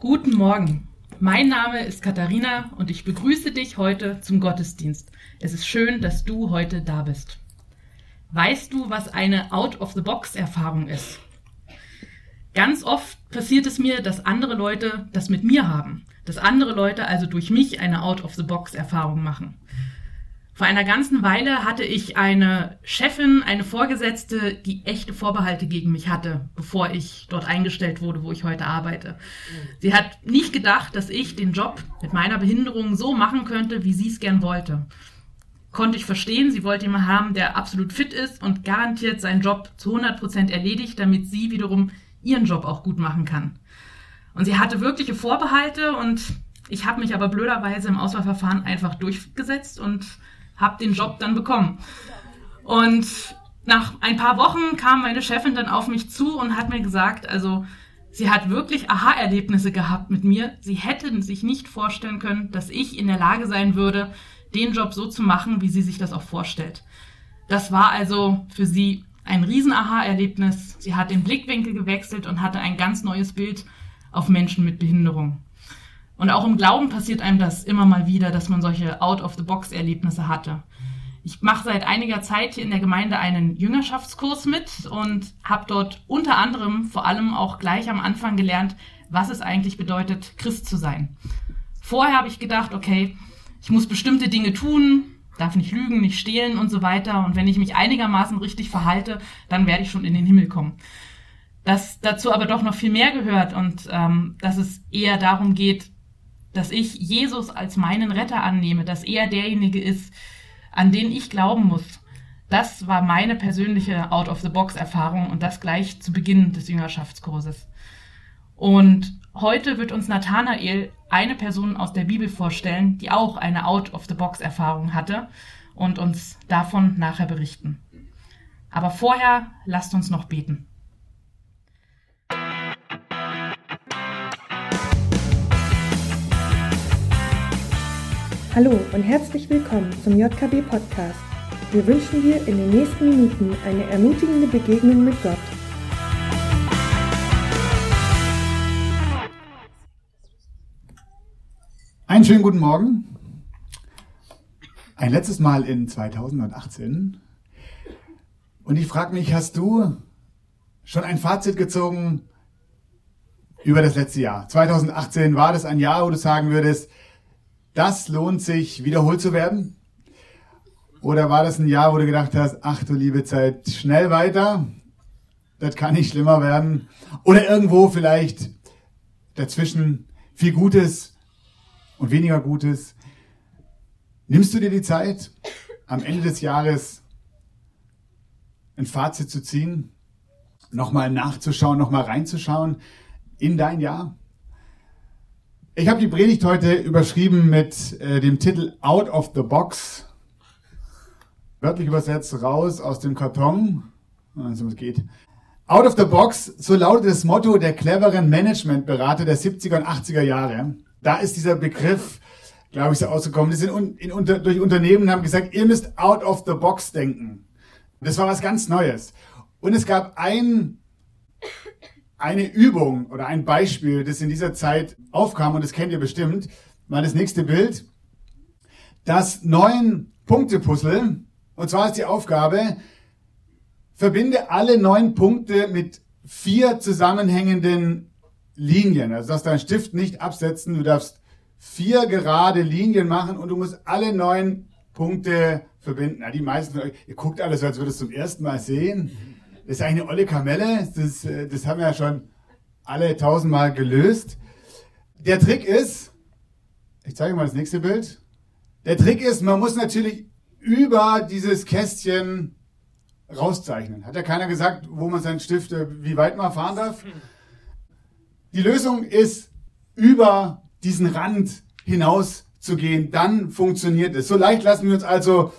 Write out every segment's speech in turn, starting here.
Guten Morgen. Mein Name ist Katharina und ich begrüße dich heute zum Gottesdienst. Es ist schön, dass du heute da bist. Weißt du, was eine Out-of-the-Box-Erfahrung ist? Ganz oft passiert es mir, dass andere Leute das mit mir haben, dass andere Leute also durch mich eine Out-of-the-Box-Erfahrung machen. Vor einer ganzen Weile hatte ich eine Chefin, eine Vorgesetzte, die echte Vorbehalte gegen mich hatte, bevor ich dort eingestellt wurde, wo ich heute arbeite. Sie hat nicht gedacht, dass ich den Job mit meiner Behinderung so machen könnte, wie sie es gern wollte. Konnte ich verstehen, sie wollte jemanden haben, der absolut fit ist und garantiert seinen Job zu 100 Prozent erledigt, damit sie wiederum ihren Job auch gut machen kann. Und sie hatte wirkliche Vorbehalte und ich habe mich aber blöderweise im Auswahlverfahren einfach durchgesetzt und habe den Job dann bekommen. Und nach ein paar Wochen kam meine Chefin dann auf mich zu und hat mir gesagt, also sie hat wirklich Aha-Erlebnisse gehabt mit mir. Sie hätte sich nicht vorstellen können, dass ich in der Lage sein würde, den Job so zu machen, wie sie sich das auch vorstellt. Das war also für sie ein Riesen-Aha-Erlebnis. Sie hat den Blickwinkel gewechselt und hatte ein ganz neues Bild auf Menschen mit Behinderung. Und auch im Glauben passiert einem das immer mal wieder, dass man solche Out-of-the-Box-Erlebnisse hatte. Ich mache seit einiger Zeit hier in der Gemeinde einen Jüngerschaftskurs mit und habe dort unter anderem vor allem auch gleich am Anfang gelernt, was es eigentlich bedeutet, Christ zu sein. Vorher habe ich gedacht, okay, ich muss bestimmte Dinge tun, darf nicht lügen, nicht stehlen und so weiter. Und wenn ich mich einigermaßen richtig verhalte, dann werde ich schon in den Himmel kommen. Dass dazu aber doch noch viel mehr gehört und ähm, dass es eher darum geht, dass ich Jesus als meinen Retter annehme, dass er derjenige ist, an den ich glauben muss. Das war meine persönliche Out-of-the-Box-Erfahrung und das gleich zu Beginn des Jüngerschaftskurses. Und heute wird uns Nathanael eine Person aus der Bibel vorstellen, die auch eine Out-of-the-Box-Erfahrung hatte und uns davon nachher berichten. Aber vorher lasst uns noch beten. Hallo und herzlich willkommen zum JKB Podcast. Wir wünschen dir in den nächsten Minuten eine ermutigende Begegnung mit Gott. Einen schönen guten Morgen. Ein letztes Mal in 2018. Und ich frage mich, hast du schon ein Fazit gezogen über das letzte Jahr? 2018 war das ein Jahr, wo du sagen würdest, das lohnt sich, wiederholt zu werden? Oder war das ein Jahr, wo du gedacht hast, ach du liebe Zeit, schnell weiter, das kann nicht schlimmer werden? Oder irgendwo vielleicht dazwischen viel Gutes und weniger Gutes? Nimmst du dir die Zeit, am Ende des Jahres ein Fazit zu ziehen, nochmal nachzuschauen, nochmal reinzuschauen in dein Jahr? Ich habe die Predigt heute überschrieben mit äh, dem Titel Out of the Box. Wörtlich übersetzt raus aus dem Karton. Also es geht. Out of the Box, so lautet das Motto der cleveren Managementberater der 70er und 80er Jahre. Da ist dieser Begriff, glaube ich, so ausgekommen. Die sind in, unter, durch Unternehmen haben gesagt, ihr müsst out of the box denken. Das war was ganz Neues. Und es gab ein eine Übung oder ein Beispiel, das in dieser Zeit aufkam, und das kennt ihr bestimmt, mal das nächste Bild. Das neun Punkte-Puzzle, und zwar ist die Aufgabe, verbinde alle neun Punkte mit vier zusammenhängenden Linien. Also darfst deinen Stift nicht absetzen, du darfst vier gerade Linien machen und du musst alle neun Punkte verbinden. Ja, die meisten von euch, ihr guckt alles, als würdest du zum ersten Mal sehen. Das ist eine olle Kamelle. Das, äh, das haben wir ja schon alle tausendmal gelöst. Der Trick ist, ich zeige mal das nächste Bild. Der Trick ist, man muss natürlich über dieses Kästchen rauszeichnen. Hat ja keiner gesagt, wo man seinen Stift, äh, wie weit man fahren darf? Die Lösung ist, über diesen Rand hinaus zu gehen. Dann funktioniert es. So leicht lassen wir uns also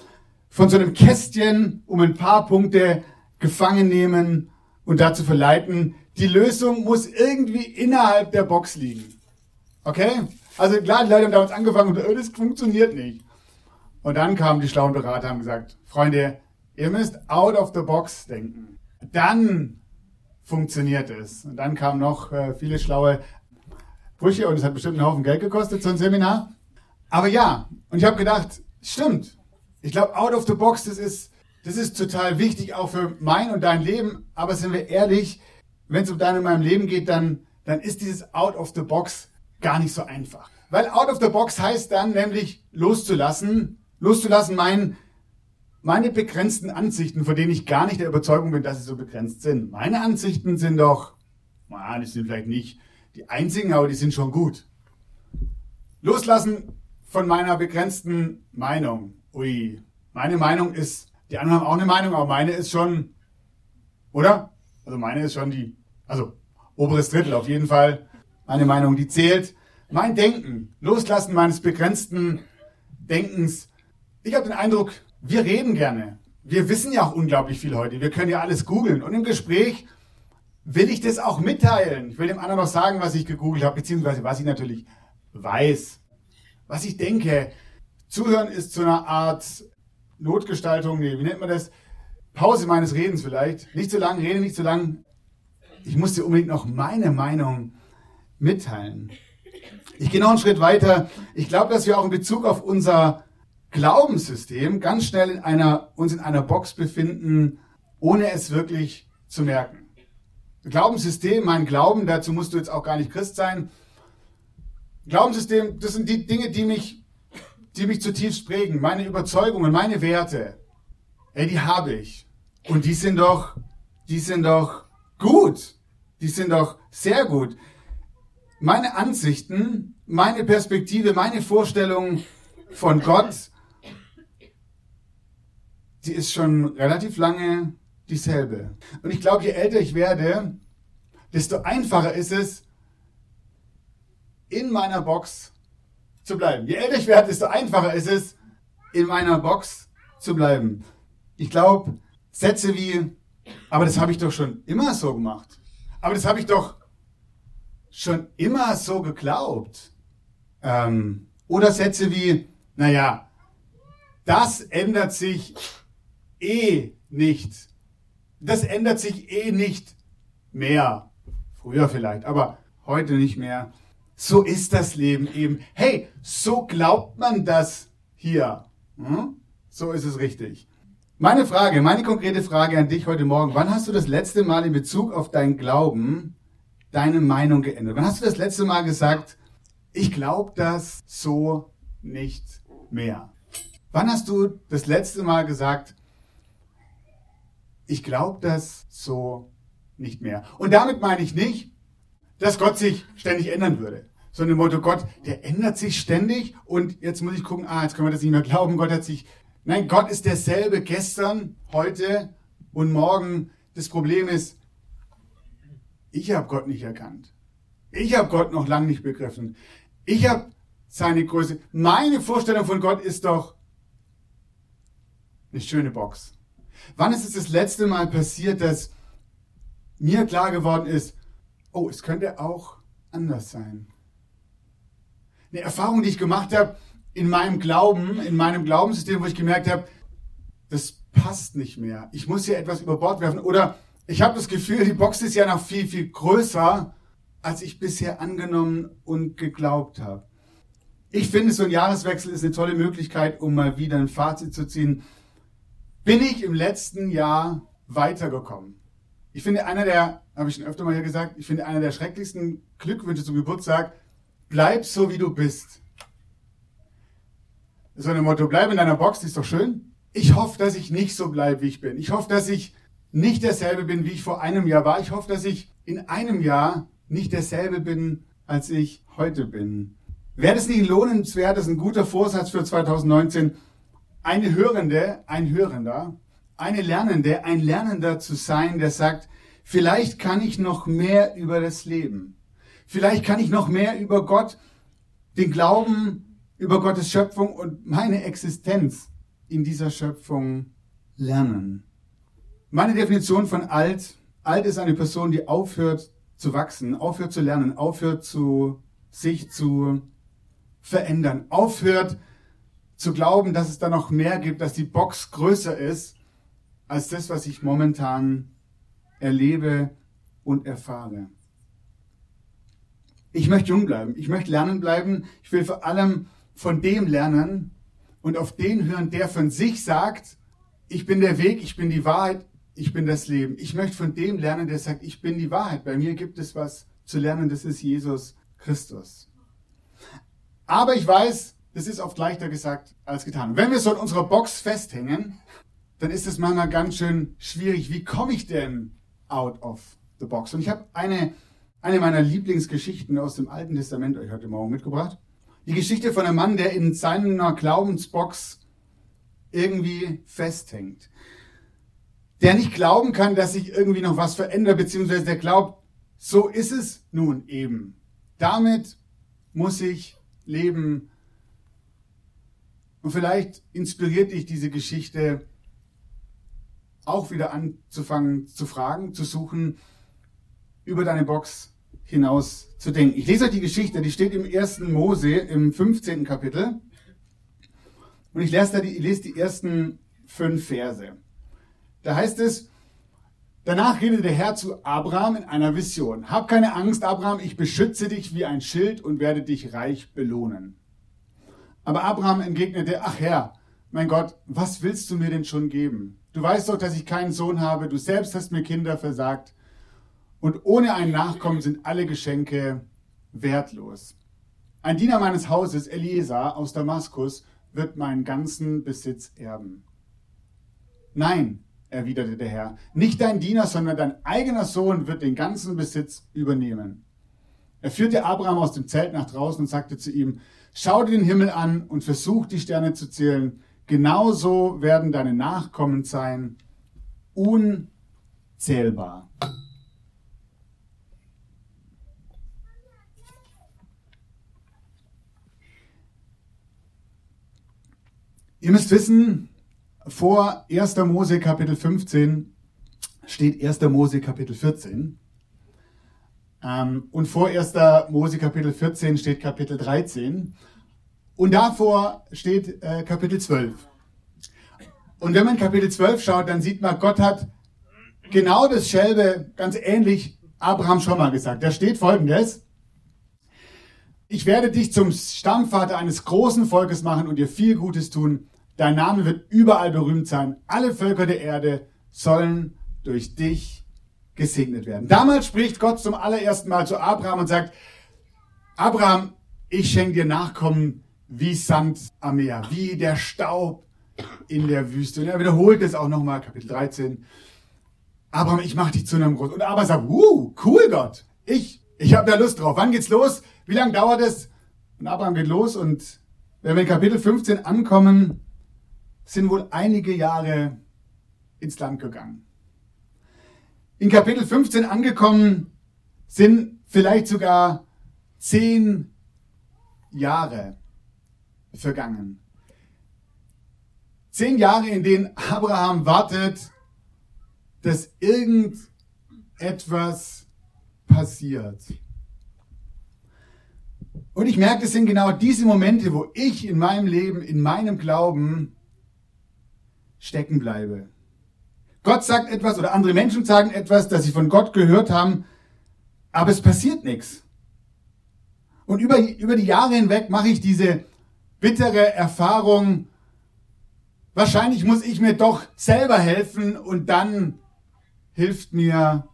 von so einem Kästchen um ein paar Punkte gefangen nehmen und dazu verleiten. Die Lösung muss irgendwie innerhalb der Box liegen. Okay? Also klar, die Leute haben damals angefangen und oh, das funktioniert nicht. Und dann kamen die schlauen Berater und haben gesagt, Freunde, ihr müsst out of the box denken. Dann funktioniert es. Und dann kamen noch äh, viele schlaue. Sprüche und es hat bestimmt einen Haufen Geld gekostet, so ein Seminar. Aber ja, und ich habe gedacht, stimmt. Ich glaube, out of the box, das ist, das ist total wichtig, auch für mein und dein Leben. Aber sind wir ehrlich, wenn es um dein und meinem Leben geht, dann, dann ist dieses out of the box gar nicht so einfach. Weil out of the box heißt dann nämlich loszulassen, loszulassen mein, meine begrenzten Ansichten, von denen ich gar nicht der Überzeugung bin, dass sie so begrenzt sind. Meine Ansichten sind doch, na, die sind vielleicht nicht die einzigen, aber die sind schon gut. Loslassen von meiner begrenzten Meinung. Ui, meine Meinung ist, die anderen haben auch eine Meinung, aber meine ist schon, oder? Also meine ist schon die, also oberes Drittel auf jeden Fall. Meine Meinung, die zählt. Mein Denken, Loslassen meines begrenzten Denkens. Ich habe den Eindruck, wir reden gerne. Wir wissen ja auch unglaublich viel heute. Wir können ja alles googeln. Und im Gespräch will ich das auch mitteilen. Ich will dem anderen noch sagen, was ich gegoogelt habe, beziehungsweise was ich natürlich weiß. Was ich denke. Zuhören ist zu einer Art Notgestaltung, nee, wie nennt man das? Pause meines Redens vielleicht. Nicht zu lang, rede nicht zu lang. Ich muss dir unbedingt noch meine Meinung mitteilen. Ich gehe noch einen Schritt weiter. Ich glaube, dass wir auch in Bezug auf unser Glaubenssystem ganz schnell in einer, uns in einer Box befinden, ohne es wirklich zu merken. Glaubenssystem, mein Glauben, dazu musst du jetzt auch gar nicht Christ sein. Glaubenssystem, das sind die Dinge, die mich, die mich zutiefst prägen. Meine Überzeugungen, meine Werte. Ey, die habe ich. Und die sind doch, die sind doch gut. Die sind doch sehr gut meine Ansichten, meine Perspektive, meine Vorstellung von Gott, die ist schon relativ lange dieselbe. Und ich glaube, je älter ich werde, desto einfacher ist es, in meiner Box zu bleiben. Je älter ich werde, desto einfacher ist es, in meiner Box zu bleiben. Ich glaube, Sätze wie, aber das habe ich doch schon immer so gemacht. Aber das habe ich doch schon immer so geglaubt. Ähm, oder Sätze wie, naja, das ändert sich eh nicht. Das ändert sich eh nicht mehr. Früher vielleicht, aber heute nicht mehr. So ist das Leben eben. Hey, so glaubt man das hier. Hm? So ist es richtig. Meine Frage, meine konkrete Frage an dich heute Morgen. Wann hast du das letzte Mal in Bezug auf dein Glauben deine Meinung geändert? Wann hast du das letzte Mal gesagt, ich glaube das so nicht mehr? Wann hast du das letzte Mal gesagt, ich glaube das so nicht mehr? Und damit meine ich nicht, dass Gott sich ständig ändern würde. Sondern im Motto, Gott, der ändert sich ständig und jetzt muss ich gucken, ah, jetzt können wir das nicht mehr glauben, Gott hat sich, nein, Gott ist derselbe gestern, heute und morgen. Das Problem ist, ich habe Gott nicht erkannt. Ich habe Gott noch lange nicht begriffen. Ich habe seine Größe. Meine Vorstellung von Gott ist doch eine schöne Box. Wann ist es das letzte Mal passiert, dass mir klar geworden ist, oh, es könnte auch anders sein? Eine Erfahrung, die ich gemacht habe in meinem Glauben, in meinem Glaubenssystem, wo ich gemerkt habe, das passt nicht mehr. Ich muss hier etwas über Bord werfen. Oder ich habe das Gefühl, die Box ist ja noch viel, viel größer, als ich bisher angenommen und geglaubt habe. Ich finde, so ein Jahreswechsel ist eine tolle Möglichkeit, um mal wieder ein Fazit zu ziehen. Bin ich im letzten Jahr weitergekommen? Ich finde, einer der, habe ich schon öfter mal hier gesagt, ich finde, einer der schrecklichsten Glückwünsche zum Geburtstag, bleib so, wie du bist. So ein Motto, bleib in deiner Box, die ist doch schön. Ich hoffe, dass ich nicht so bleibe, wie ich bin. Ich hoffe, dass ich nicht derselbe bin, wie ich vor einem Jahr war. Ich hoffe, dass ich in einem Jahr nicht derselbe bin, als ich heute bin. Wäre das nicht lohnenswert, das ist ein guter Vorsatz für 2019, eine Hörende, ein Hörender, eine Lernende, ein Lernender zu sein, der sagt, vielleicht kann ich noch mehr über das Leben. Vielleicht kann ich noch mehr über Gott, den Glauben, über Gottes Schöpfung und meine Existenz in dieser Schöpfung lernen. Meine Definition von alt, alt ist eine Person, die aufhört zu wachsen, aufhört zu lernen, aufhört zu sich zu verändern, aufhört zu glauben, dass es da noch mehr gibt, dass die Box größer ist als das, was ich momentan erlebe und erfahre. Ich möchte jung bleiben. Ich möchte lernen bleiben. Ich will vor allem von dem lernen und auf den hören, der von sich sagt, ich bin der Weg, ich bin die Wahrheit, ich bin das Leben. Ich möchte von dem lernen, der sagt, ich bin die Wahrheit. Bei mir gibt es was zu lernen, das ist Jesus Christus. Aber ich weiß, das ist oft leichter gesagt als getan. Wenn wir so in unserer Box festhängen, dann ist es manchmal ganz schön schwierig. Wie komme ich denn out of the box? Und ich habe eine, eine meiner Lieblingsgeschichten aus dem Alten Testament euch heute Morgen mitgebracht. Die Geschichte von einem Mann, der in seiner Glaubensbox irgendwie festhängt. Der nicht glauben kann, dass sich irgendwie noch was verändert, beziehungsweise der glaubt, so ist es nun eben. Damit muss ich leben. Und vielleicht inspiriert dich diese Geschichte auch wieder anzufangen zu fragen, zu suchen, über deine Box hinaus zu denken. Ich lese euch die Geschichte, die steht im 1. Mose im 15. Kapitel. Und ich lese, die, ich lese die ersten fünf Verse. Da heißt es, danach redete der Herr zu Abraham in einer Vision. Hab keine Angst, Abraham, ich beschütze dich wie ein Schild und werde dich reich belohnen. Aber Abraham entgegnete, ach Herr, mein Gott, was willst du mir denn schon geben? Du weißt doch, dass ich keinen Sohn habe, du selbst hast mir Kinder versagt. Und ohne einen Nachkommen sind alle Geschenke wertlos. Ein Diener meines Hauses, Eliezer aus Damaskus, wird meinen ganzen Besitz erben. Nein, erwiderte der Herr, nicht dein Diener, sondern dein eigener Sohn wird den ganzen Besitz übernehmen. Er führte Abraham aus dem Zelt nach draußen und sagte zu ihm, schau dir den Himmel an und versuch die Sterne zu zählen. Genauso werden deine Nachkommen sein, unzählbar. Ihr müsst wissen, vor 1. Mose Kapitel 15 steht 1. Mose Kapitel 14. Ähm, und vor 1. Mose Kapitel 14 steht Kapitel 13. Und davor steht äh, Kapitel 12. Und wenn man Kapitel 12 schaut, dann sieht man, Gott hat genau dasselbe, ganz ähnlich Abraham schon mal gesagt. Da steht folgendes. Ich werde dich zum Stammvater eines großen Volkes machen und dir viel Gutes tun. Dein Name wird überall berühmt sein. Alle Völker der Erde sollen durch dich gesegnet werden. Damals spricht Gott zum allerersten Mal zu Abraham und sagt, Abraham, ich schenke dir Nachkommen wie Sand am Meer, wie der Staub in der Wüste. Und er wiederholt es auch nochmal, Kapitel 13. Abraham, ich mache dich zu einem Groß. Und Abraham sagt, uh, cool Gott, ich, ich habe da Lust drauf. Wann geht's los? Wie lange dauert es? Und Abraham geht los und wenn wir in Kapitel 15 ankommen, sind wohl einige Jahre ins Land gegangen. In Kapitel 15 angekommen sind vielleicht sogar zehn Jahre vergangen. Zehn Jahre, in denen Abraham wartet, dass irgendetwas passiert. Und ich merke, es sind genau diese Momente, wo ich in meinem Leben, in meinem Glauben stecken bleibe. Gott sagt etwas oder andere Menschen sagen etwas, das sie von Gott gehört haben, aber es passiert nichts. Und über, über die Jahre hinweg mache ich diese bittere Erfahrung, wahrscheinlich muss ich mir doch selber helfen und dann hilft mir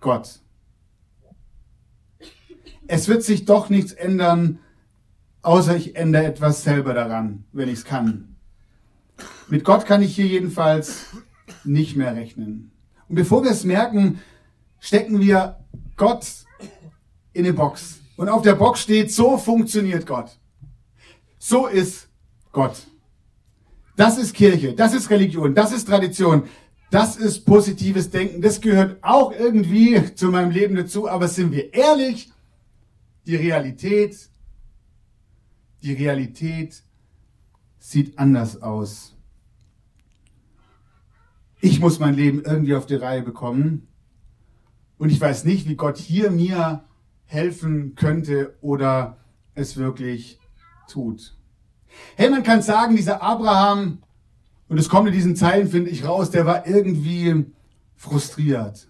Gott. Es wird sich doch nichts ändern, außer ich ändere etwas selber daran, wenn ich es kann. Mit Gott kann ich hier jedenfalls nicht mehr rechnen. Und bevor wir es merken, stecken wir Gott in eine Box. Und auf der Box steht, so funktioniert Gott. So ist Gott. Das ist Kirche, das ist Religion, das ist Tradition, das ist positives Denken. Das gehört auch irgendwie zu meinem Leben dazu. Aber sind wir ehrlich, die Realität, die Realität sieht anders aus. Ich muss mein Leben irgendwie auf die Reihe bekommen. Und ich weiß nicht, wie Gott hier mir helfen könnte oder es wirklich tut. Hey, man kann sagen, dieser Abraham, und es kommt in diesen Zeilen, finde ich, raus, der war irgendwie frustriert.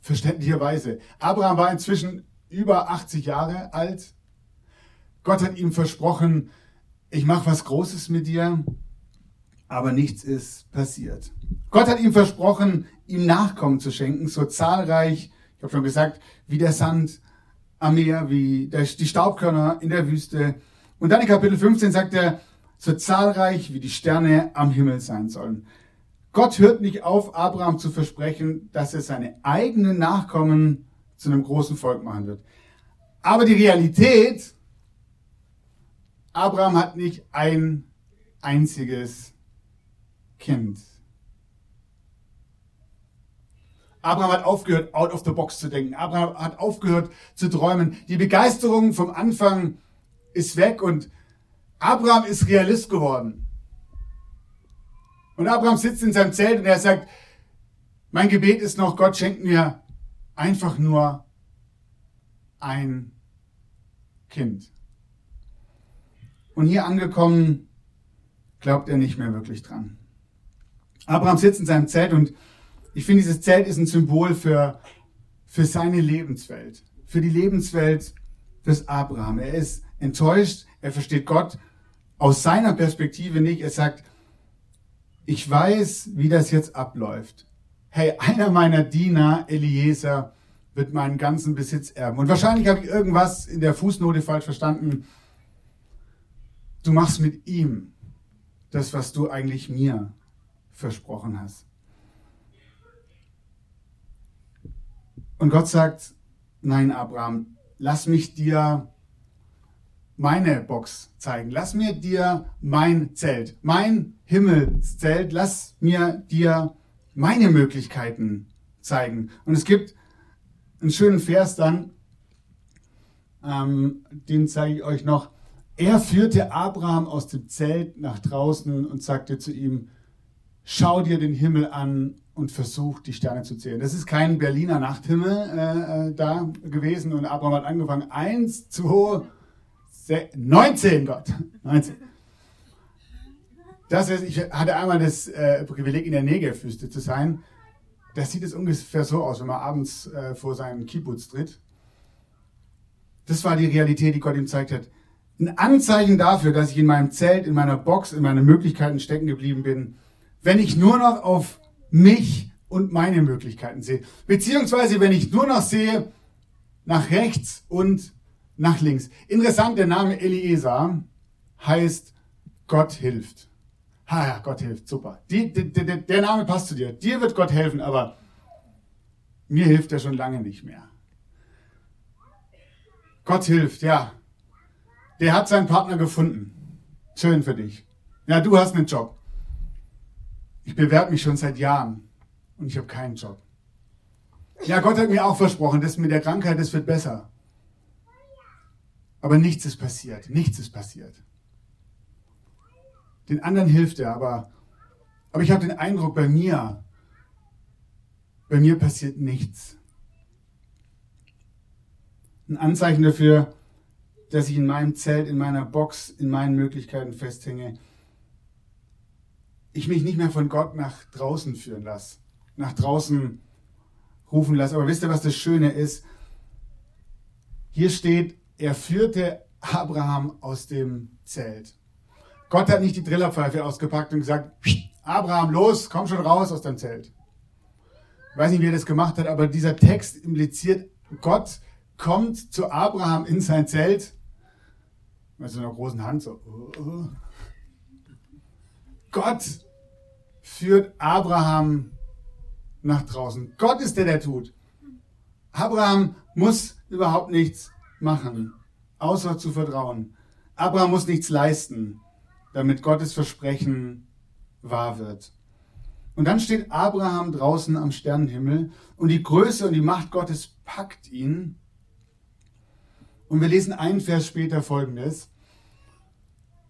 Verständlicherweise. Abraham war inzwischen über 80 Jahre alt. Gott hat ihm versprochen, ich mache was Großes mit dir, aber nichts ist passiert. Gott hat ihm versprochen, ihm Nachkommen zu schenken, so zahlreich, ich habe schon gesagt, wie der Sand am Meer, wie die Staubkörner in der Wüste. Und dann in Kapitel 15 sagt er, so zahlreich wie die Sterne am Himmel sein sollen. Gott hört nicht auf, Abraham zu versprechen, dass er seine eigenen Nachkommen zu einem großen Volk machen wird. Aber die Realität, Abraham hat nicht ein einziges Kind. Abraham hat aufgehört, out of the box zu denken. Abraham hat aufgehört zu träumen. Die Begeisterung vom Anfang ist weg und Abraham ist Realist geworden. Und Abraham sitzt in seinem Zelt und er sagt, mein Gebet ist noch, Gott schenkt mir einfach nur ein Kind. Und hier angekommen, glaubt er nicht mehr wirklich dran. Abraham sitzt in seinem Zelt und ich finde, dieses Zelt ist ein Symbol für, für seine Lebenswelt, für die Lebenswelt des Abraham. Er ist enttäuscht, er versteht Gott aus seiner Perspektive nicht. Er sagt, ich weiß, wie das jetzt abläuft. Hey, einer meiner Diener, Eliezer, wird meinen ganzen Besitz erben. Und wahrscheinlich habe ich irgendwas in der Fußnote falsch verstanden. Du machst mit ihm das, was du eigentlich mir versprochen hast. Und Gott sagt, nein, Abraham, lass mich dir meine Box zeigen. Lass mir dir mein Zelt, mein Himmelszelt. Lass mir dir meine Möglichkeiten zeigen. Und es gibt einen schönen Vers dann, ähm, den zeige ich euch noch. Er führte Abraham aus dem Zelt nach draußen und sagte zu ihm, schau dir den Himmel an und versuch die Sterne zu zählen. Das ist kein Berliner Nachthimmel äh, äh da gewesen und Abraham hat angefangen, eins, zwei, 19, Gott. 19. Das heißt, ich hatte einmal das äh, Privileg, in der Negerwüste zu sein. Das sieht es ungefähr so aus, wenn man abends äh, vor seinen Kibbutz tritt. Das war die Realität, die Gott ihm gezeigt hat. Ein Anzeichen dafür, dass ich in meinem Zelt, in meiner Box, in meinen Möglichkeiten stecken geblieben bin, wenn ich nur noch auf mich und meine Möglichkeiten sehe. Beziehungsweise, wenn ich nur noch sehe nach rechts und nach links. Interessant, der Name Eliezer heißt Gott hilft. Ha, Gott hilft, super. Die, die, die, der Name passt zu dir. Dir wird Gott helfen, aber mir hilft er schon lange nicht mehr. Gott hilft, ja. Der hat seinen Partner gefunden. Schön für dich. Ja, du hast einen Job. Ich bewerbe mich schon seit Jahren und ich habe keinen Job. Ja, Gott hat mir auch versprochen, das mit der Krankheit, das wird besser. Aber nichts ist passiert. Nichts ist passiert. Den anderen hilft er, aber, aber ich habe den Eindruck, bei mir, bei mir passiert nichts. Ein Anzeichen dafür, dass ich in meinem Zelt, in meiner Box, in meinen Möglichkeiten festhänge. Ich mich nicht mehr von Gott nach draußen führen lasse, nach draußen rufen lasse. Aber wisst ihr, was das Schöne ist? Hier steht, er führte Abraham aus dem Zelt. Gott hat nicht die Trillerpfeife ausgepackt und gesagt, Abraham, los, komm schon raus aus deinem Zelt. Ich weiß nicht, wie er das gemacht hat, aber dieser Text impliziert, Gott kommt zu Abraham in sein Zelt mit so einer großen Hand so. Uh, Gott führt Abraham nach draußen. Gott ist der, der tut. Abraham muss überhaupt nichts machen, außer zu vertrauen. Abraham muss nichts leisten, damit Gottes Versprechen wahr wird. Und dann steht Abraham draußen am Sternenhimmel und die Größe und die Macht Gottes packt ihn. Und wir lesen einen Vers später folgendes.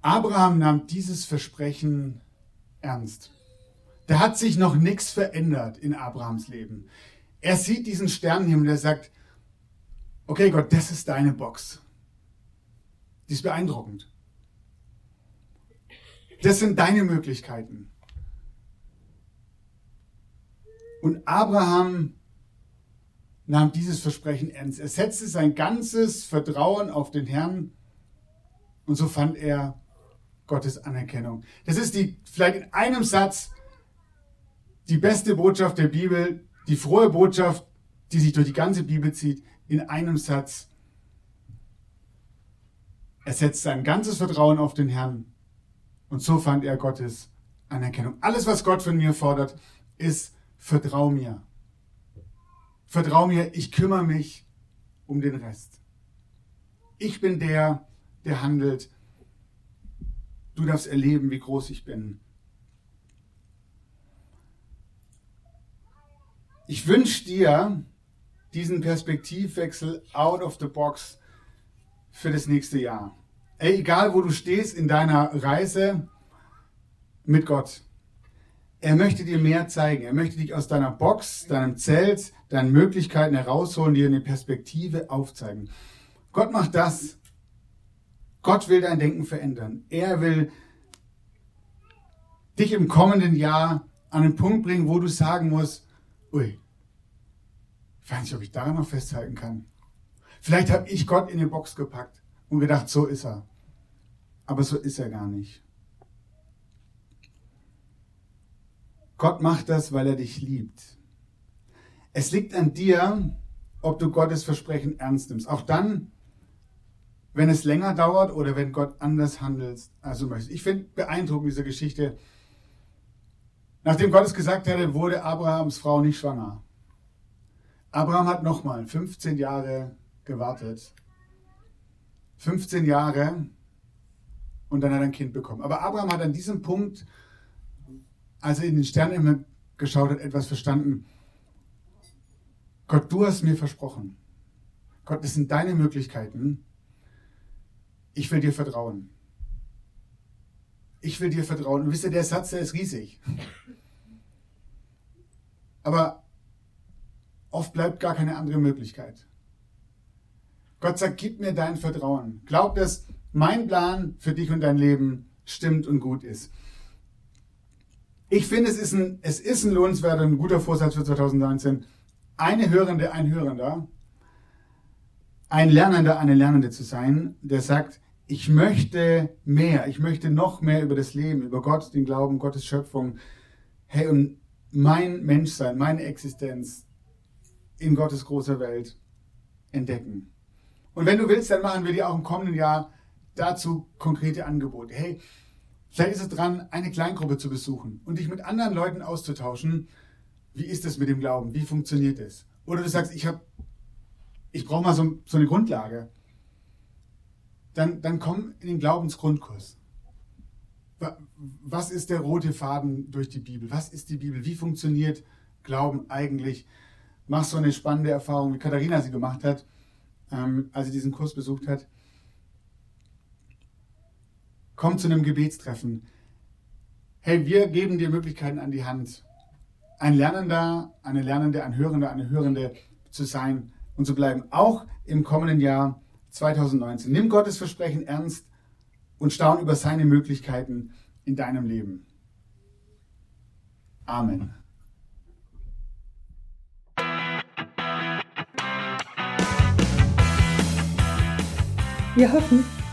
Abraham nahm dieses Versprechen ernst. Da hat sich noch nichts verändert in Abrahams Leben. Er sieht diesen Sternenhimmel, der sagt, okay Gott, das ist deine Box. Die ist beeindruckend. Das sind deine Möglichkeiten. Und Abraham nahm dieses Versprechen ernst. Er setzte sein ganzes Vertrauen auf den Herrn und so fand er Gottes Anerkennung. Das ist die, vielleicht in einem Satz die beste Botschaft der Bibel, die frohe Botschaft, die sich durch die ganze Bibel zieht, in einem Satz. Er setzt sein ganzes Vertrauen auf den Herrn und so fand er Gottes Anerkennung. Alles, was Gott von mir fordert, ist, vertrau mir. Vertrau mir, ich kümmere mich um den Rest. Ich bin der, der handelt. Du darfst erleben, wie groß ich bin. Ich wünsche dir diesen Perspektivwechsel out of the box für das nächste Jahr. Ey, egal wo du stehst in deiner Reise mit Gott. Er möchte dir mehr zeigen. Er möchte dich aus deiner Box, deinem Zelt, deinen Möglichkeiten herausholen, dir eine Perspektive aufzeigen. Gott macht das. Gott will dein Denken verändern. Er will dich im kommenden Jahr an einen Punkt bringen, wo du sagen musst, ui, ich weiß nicht, ob ich daran noch festhalten kann. Vielleicht habe ich Gott in die Box gepackt und gedacht, so ist er. Aber so ist er gar nicht. Gott macht das, weil er dich liebt. Es liegt an dir, ob du Gottes Versprechen ernst nimmst. Auch dann, wenn es länger dauert oder wenn Gott anders handelt, als du möchtest. Ich finde beeindruckend diese Geschichte. Nachdem Gott es gesagt hatte, wurde Abrahams Frau nicht schwanger. Abraham hat nochmal 15 Jahre gewartet. 15 Jahre und dann hat er ein Kind bekommen. Aber Abraham hat an diesem Punkt, als er in den Sternenhimmel geschaut hat, etwas verstanden. Gott, du hast mir versprochen. Gott, das sind deine Möglichkeiten. Ich will dir vertrauen. Ich will dir vertrauen. Und wisst ihr, der Satz, der ist riesig. Aber oft bleibt gar keine andere Möglichkeit. Gott sagt, gib mir dein Vertrauen. Glaub, dass mein Plan für dich und dein Leben stimmt und gut ist. Ich finde, es ist ein, es ist ein lohnenswerter, ein guter Vorsatz für 2019, eine Hörende, ein Hörender, ein Lernender, eine Lernende zu sein, der sagt, ich möchte mehr, ich möchte noch mehr über das Leben, über Gott, den Glauben, Gottes Schöpfung, hey, und mein Menschsein, meine Existenz in Gottes großer Welt entdecken. Und wenn du willst, dann machen wir dir auch im kommenden Jahr dazu konkrete Angebote. Hey, vielleicht ist es dran, eine Kleingruppe zu besuchen und dich mit anderen Leuten auszutauschen. Wie ist es mit dem Glauben? Wie funktioniert es? Oder du sagst, ich ich brauche mal so, so, eine Grundlage. Dann, dann komm in den Glaubensgrundkurs. Was ist der rote Faden durch die Bibel? Was ist die Bibel? Wie funktioniert Glauben eigentlich? Mach so eine spannende Erfahrung, wie Katharina sie gemacht hat ähm, als sie diesen Kurs besucht hat. Komm zu einem Gebetstreffen. Hey, wir geben dir Möglichkeiten an die Hand, ein Lernender, eine Lernende, ein Hörender, eine Hörende zu sein und zu bleiben, auch im kommenden Jahr 2019. Nimm Gottes Versprechen ernst und staun über seine Möglichkeiten in deinem Leben. Amen. Wir hoffen,